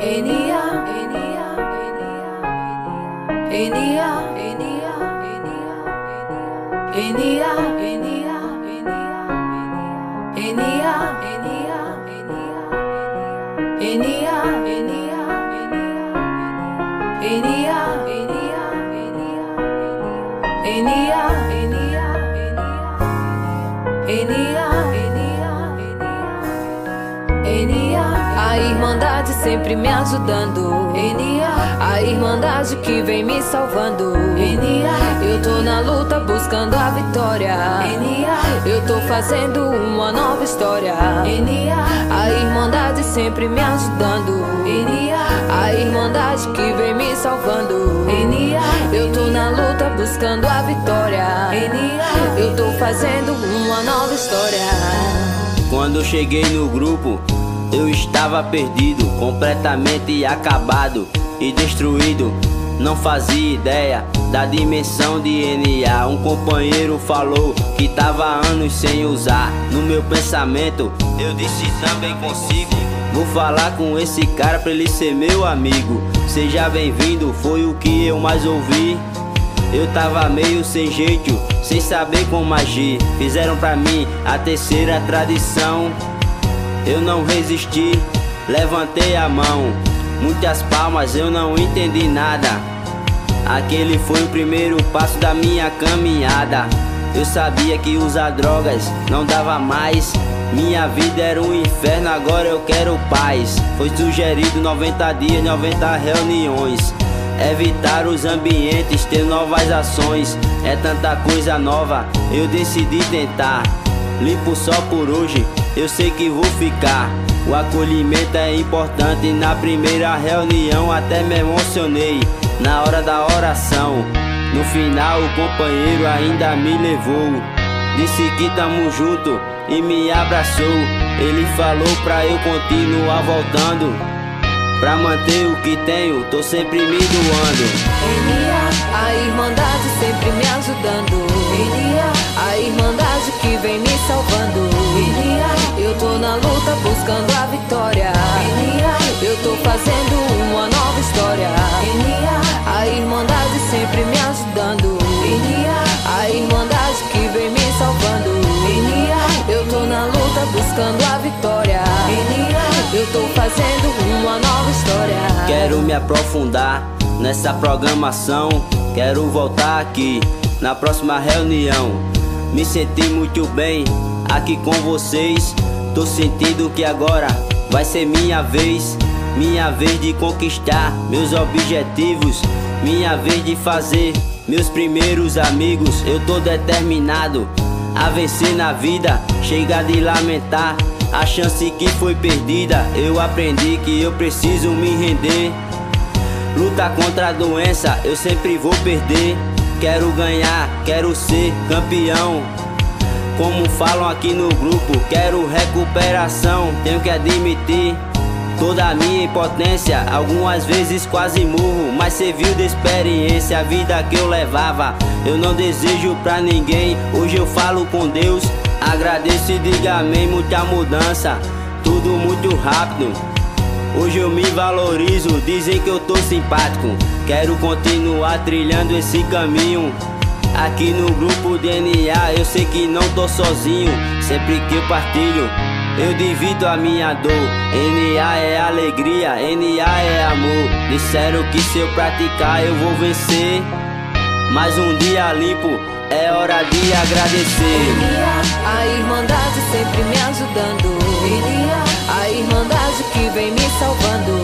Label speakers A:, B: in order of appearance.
A: Enia, Enia, Enia, Enia, Enia, Enia, Enia, Enia, Enia, Enia, Enia, Enia, sempre me ajudando. A Irmandade que vem me salvando. Eu tô na luta buscando a vitória. Eu tô fazendo uma nova história. A Irmandade sempre me ajudando. A Irmandade que vem me salvando. Eu tô na luta buscando a vitória. Eu tô fazendo uma nova história.
B: Quando cheguei no grupo, eu estava perdido, completamente acabado e destruído. Não fazia ideia da dimensão de NA. Um companheiro falou que tava anos sem usar. No meu pensamento, eu disse também consigo. Vou falar com esse cara pra ele ser meu amigo. Seja bem-vindo, foi o que eu mais ouvi. Eu tava meio sem jeito, sem saber como agir. Fizeram pra mim a terceira tradição. Eu não resisti, levantei a mão. Muitas palmas, eu não entendi nada. Aquele foi o primeiro passo da minha caminhada. Eu sabia que usar drogas não dava mais. Minha vida era um inferno, agora eu quero paz. Foi sugerido 90 dias, 90 reuniões. Evitar os ambientes, ter novas ações. É tanta coisa nova, eu decidi tentar. Limpo só por hoje, eu sei que vou ficar. O acolhimento é importante. Na primeira reunião até me emocionei. Na hora da oração, no final o companheiro ainda me levou. Disse que tamo junto e me abraçou. Ele falou pra eu continuar voltando. Pra manter o que tenho, tô sempre me doando.
A: Fazendo uma nova história. A Irmandade sempre me ajudando. A Irmandade que vem me salvando. Eu tô na luta buscando a vitória. Eu tô fazendo uma nova história.
B: Quero me aprofundar nessa programação. Quero voltar aqui na próxima reunião. Me senti muito bem aqui com vocês. Tô sentindo que agora vai ser minha vez. Minha vez de conquistar meus objetivos. Minha vez de fazer meus primeiros amigos. Eu tô determinado a vencer na vida. Chega de lamentar a chance que foi perdida. Eu aprendi que eu preciso me render. Luta contra a doença, eu sempre vou perder. Quero ganhar, quero ser campeão. Como falam aqui no grupo, quero recuperação. Tenho que admitir toda a minha impotência. Algumas vezes quase morro, mas serviu de experiência a vida que eu levava. Eu não desejo pra ninguém. Hoje eu falo com Deus. Agradeço e diga amém, muita mudança. Tudo muito rápido. Hoje eu me valorizo, dizem que eu tô simpático. Quero continuar trilhando esse caminho. Aqui no grupo DNA eu sei que não tô sozinho. Sempre que eu partilho, eu divido a minha dor. NA é alegria, NA é amor. Disseram que se eu praticar eu vou vencer. Mais um dia limpo, é hora de agradecer.
A: A Irmandade sempre me ajudando. A Irmandade que vem me salvando.